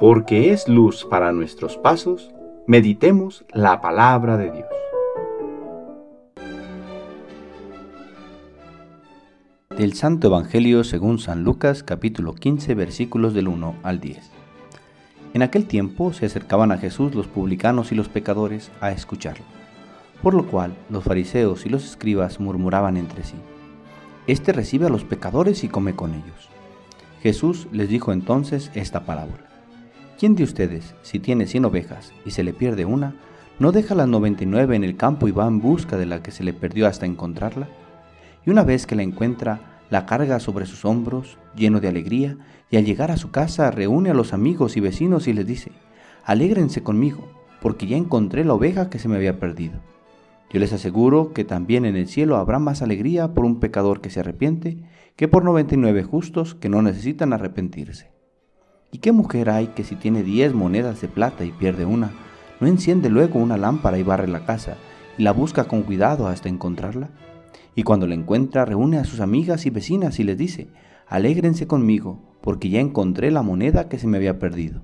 porque es luz para nuestros pasos, meditemos la palabra de Dios. Del Santo Evangelio según San Lucas capítulo 15 versículos del 1 al 10. En aquel tiempo se acercaban a Jesús los publicanos y los pecadores a escucharlo, por lo cual los fariseos y los escribas murmuraban entre sí, Este recibe a los pecadores y come con ellos. Jesús les dijo entonces esta parábola. ¿Quién de ustedes, si tiene cien ovejas y se le pierde una, no deja las noventa y nueve en el campo y va en busca de la que se le perdió hasta encontrarla? Y una vez que la encuentra, la carga sobre sus hombros, lleno de alegría, y al llegar a su casa reúne a los amigos y vecinos y les dice, Alégrense conmigo, porque ya encontré la oveja que se me había perdido. Yo les aseguro que también en el cielo habrá más alegría por un pecador que se arrepiente que por noventa y nueve justos que no necesitan arrepentirse. ¿Y qué mujer hay que si tiene diez monedas de plata y pierde una, no enciende luego una lámpara y barre la casa, y la busca con cuidado hasta encontrarla? Y cuando la encuentra, reúne a sus amigas y vecinas y les dice, Alégrense conmigo, porque ya encontré la moneda que se me había perdido.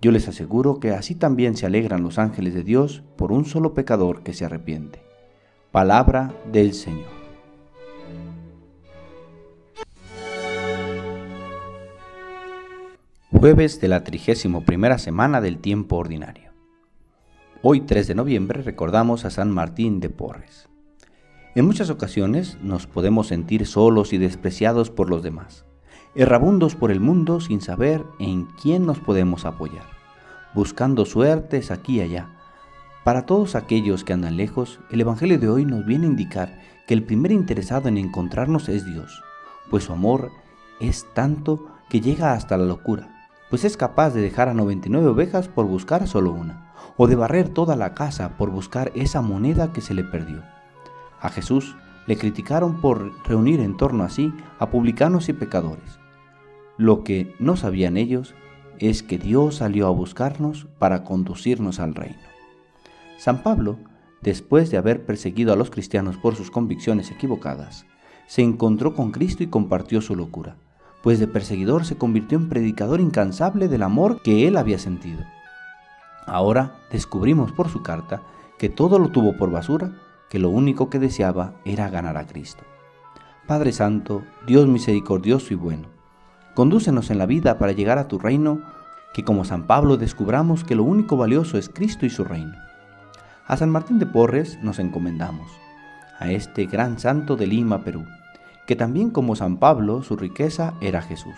Yo les aseguro que así también se alegran los ángeles de Dios por un solo pecador que se arrepiente. Palabra del Señor. Jueves de la trigésimo primera semana del tiempo ordinario. Hoy 3 de noviembre recordamos a San Martín de Porres. En muchas ocasiones nos podemos sentir solos y despreciados por los demás, errabundos por el mundo sin saber en quién nos podemos apoyar, buscando suertes aquí y allá. Para todos aquellos que andan lejos, el Evangelio de hoy nos viene a indicar que el primer interesado en encontrarnos es Dios, pues su amor es tanto que llega hasta la locura pues es capaz de dejar a 99 ovejas por buscar solo una, o de barrer toda la casa por buscar esa moneda que se le perdió. A Jesús le criticaron por reunir en torno a sí a publicanos y pecadores. Lo que no sabían ellos es que Dios salió a buscarnos para conducirnos al reino. San Pablo, después de haber perseguido a los cristianos por sus convicciones equivocadas, se encontró con Cristo y compartió su locura pues de perseguidor se convirtió en predicador incansable del amor que él había sentido. Ahora descubrimos por su carta que todo lo tuvo por basura, que lo único que deseaba era ganar a Cristo. Padre Santo, Dios misericordioso y bueno, condúcenos en la vida para llegar a tu reino, que como San Pablo descubramos que lo único valioso es Cristo y su reino. A San Martín de Porres nos encomendamos, a este gran santo de Lima, Perú que también como San Pablo su riqueza era Jesús.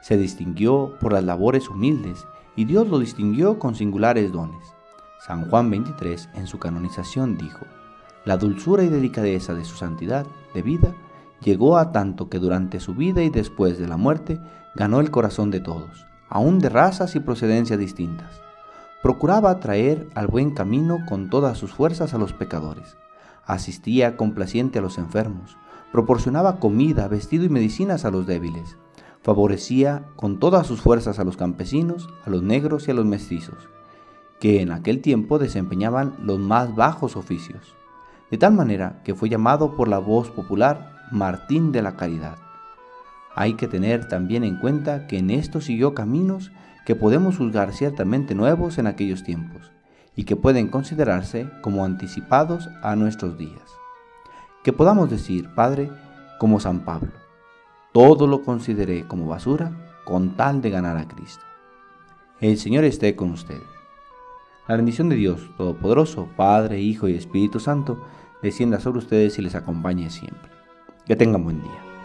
Se distinguió por las labores humildes y Dios lo distinguió con singulares dones. San Juan 23 en su canonización dijo, la dulzura y delicadeza de su santidad de vida llegó a tanto que durante su vida y después de la muerte ganó el corazón de todos, aun de razas y procedencias distintas. Procuraba atraer al buen camino con todas sus fuerzas a los pecadores. Asistía complaciente a los enfermos, proporcionaba comida, vestido y medicinas a los débiles, favorecía con todas sus fuerzas a los campesinos, a los negros y a los mestizos, que en aquel tiempo desempeñaban los más bajos oficios, de tal manera que fue llamado por la voz popular Martín de la Caridad. Hay que tener también en cuenta que en esto siguió caminos que podemos juzgar ciertamente nuevos en aquellos tiempos y que pueden considerarse como anticipados a nuestros días que podamos decir, Padre, como San Pablo, todo lo consideré como basura con tal de ganar a Cristo. El Señor esté con ustedes. La bendición de Dios Todopoderoso, Padre, Hijo y Espíritu Santo, descienda sobre ustedes y les acompañe siempre. Que tengan buen día.